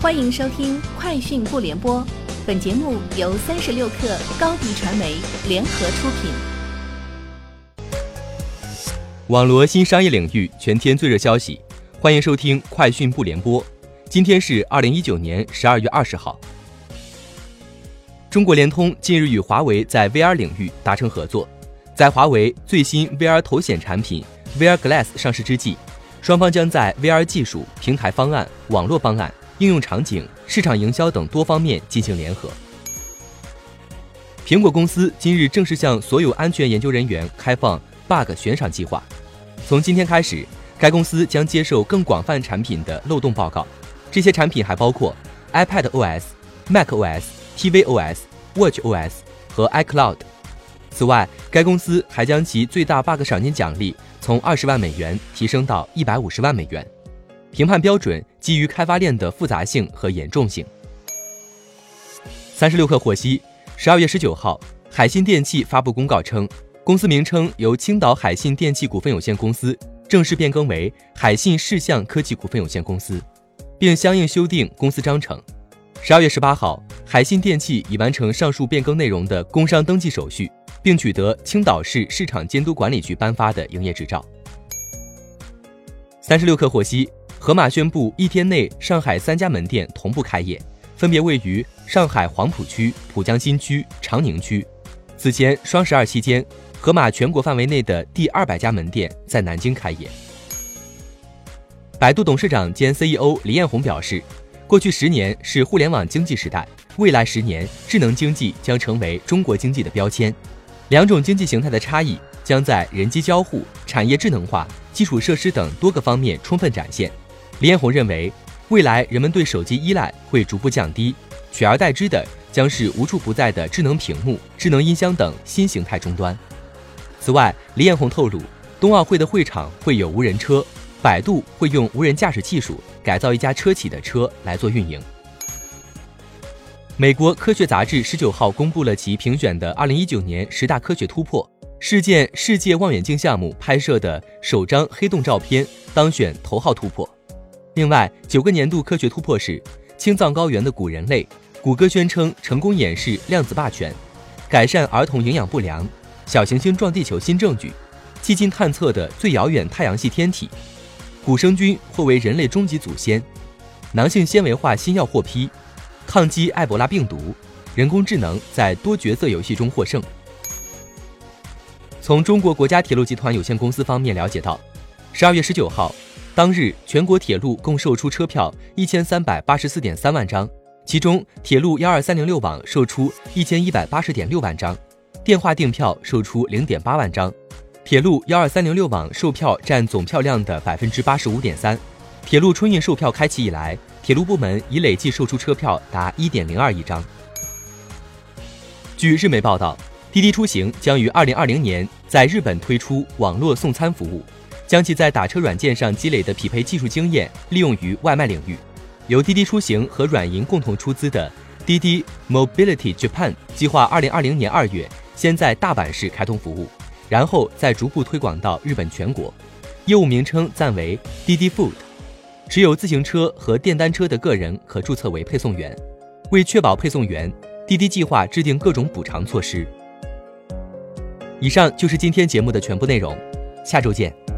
欢迎收听《快讯不联播》，本节目由三十六克高低传媒联合出品。网罗新商业领域全天最热消息，欢迎收听《快讯不联播》。今天是二零一九年十二月二十号。中国联通近日与华为在 VR 领域达成合作，在华为最新 VR 头显产品 VR Glass 上市之际，双方将在 VR 技术、平台方案、网络方案。应用场景、市场营销等多方面进行联合。苹果公司今日正式向所有安全研究人员开放 bug 悬赏计划。从今天开始，该公司将接受更广泛产品的漏洞报告。这些产品还包括 iPad OS、Mac OS、TV OS、Watch OS 和 iCloud。此外，该公司还将其最大 bug 赏金奖励从二十万美元提升到一百五十万美元。评判标准基于开发链的复杂性和严重性。三十六氪获悉，十二月十九号，海信电器发布公告称，公司名称由青岛海信电器股份有限公司正式变更为海信视像科技股份有限公司，并相应修订公司章程。十二月十八号，海信电器已完成上述变更内容的工商登记手续，并取得青岛市市场监督管理局颁发的营业执照。三十六氪获悉。盒马宣布，一天内上海三家门店同步开业，分别位于上海黄浦区、浦江新区、长宁区。此前双十二期间，盒马全国范围内的第二百家门店在南京开业。百度董事长兼 CEO 李彦宏表示，过去十年是互联网经济时代，未来十年智能经济将成为中国经济的标签。两种经济形态的差异将在人机交互、产业智能化、基础设施等多个方面充分展现。李彦宏认为，未来人们对手机依赖会逐步降低，取而代之的将是无处不在的智能屏幕、智能音箱等新形态终端。此外，李彦宏透露，冬奥会的会场会有无人车，百度会用无人驾驶技术改造一家车企的车来做运营。美国科学杂志十九号公布了其评选的二零一九年十大科学突破，事件世界望远镜项目拍摄的首张黑洞照片当选头号突破。另外，九个年度科学突破是：青藏高原的古人类，谷歌宣称成功演示量子霸权，改善儿童营养不良，小行星撞地球新证据，迄今探测的最遥远太阳系天体，古生菌或为人类终极祖先，囊性纤维化新药获批，抗击埃博拉病毒，人工智能在多角色游戏中获胜。从中国国家铁路集团有限公司方面了解到，十二月十九号。当日，全国铁路共售出车票一千三百八十四点三万张，其中铁路幺二三零六网售出一千一百八十点六万张，电话订票售出零点八万张。铁路幺二三零六网售票占总票量的百分之八十五点三。铁路春运售票开启以来，铁路部门已累计售出车票达一点零二亿张。据日媒报道，滴滴出行将于二零二零年在日本推出网络送餐服务。将其在打车软件上积累的匹配技术经验利用于外卖领域。由滴滴出行和软银共同出资的滴滴 Mobility Japan 计划，二零二零年二月先在大阪市开通服务，然后再逐步推广到日本全国。业务名称暂为滴滴 Food。持有自行车和电单车的个人可注册为配送员。为确保配送员，滴滴计划制定各种补偿措施。以上就是今天节目的全部内容，下周见。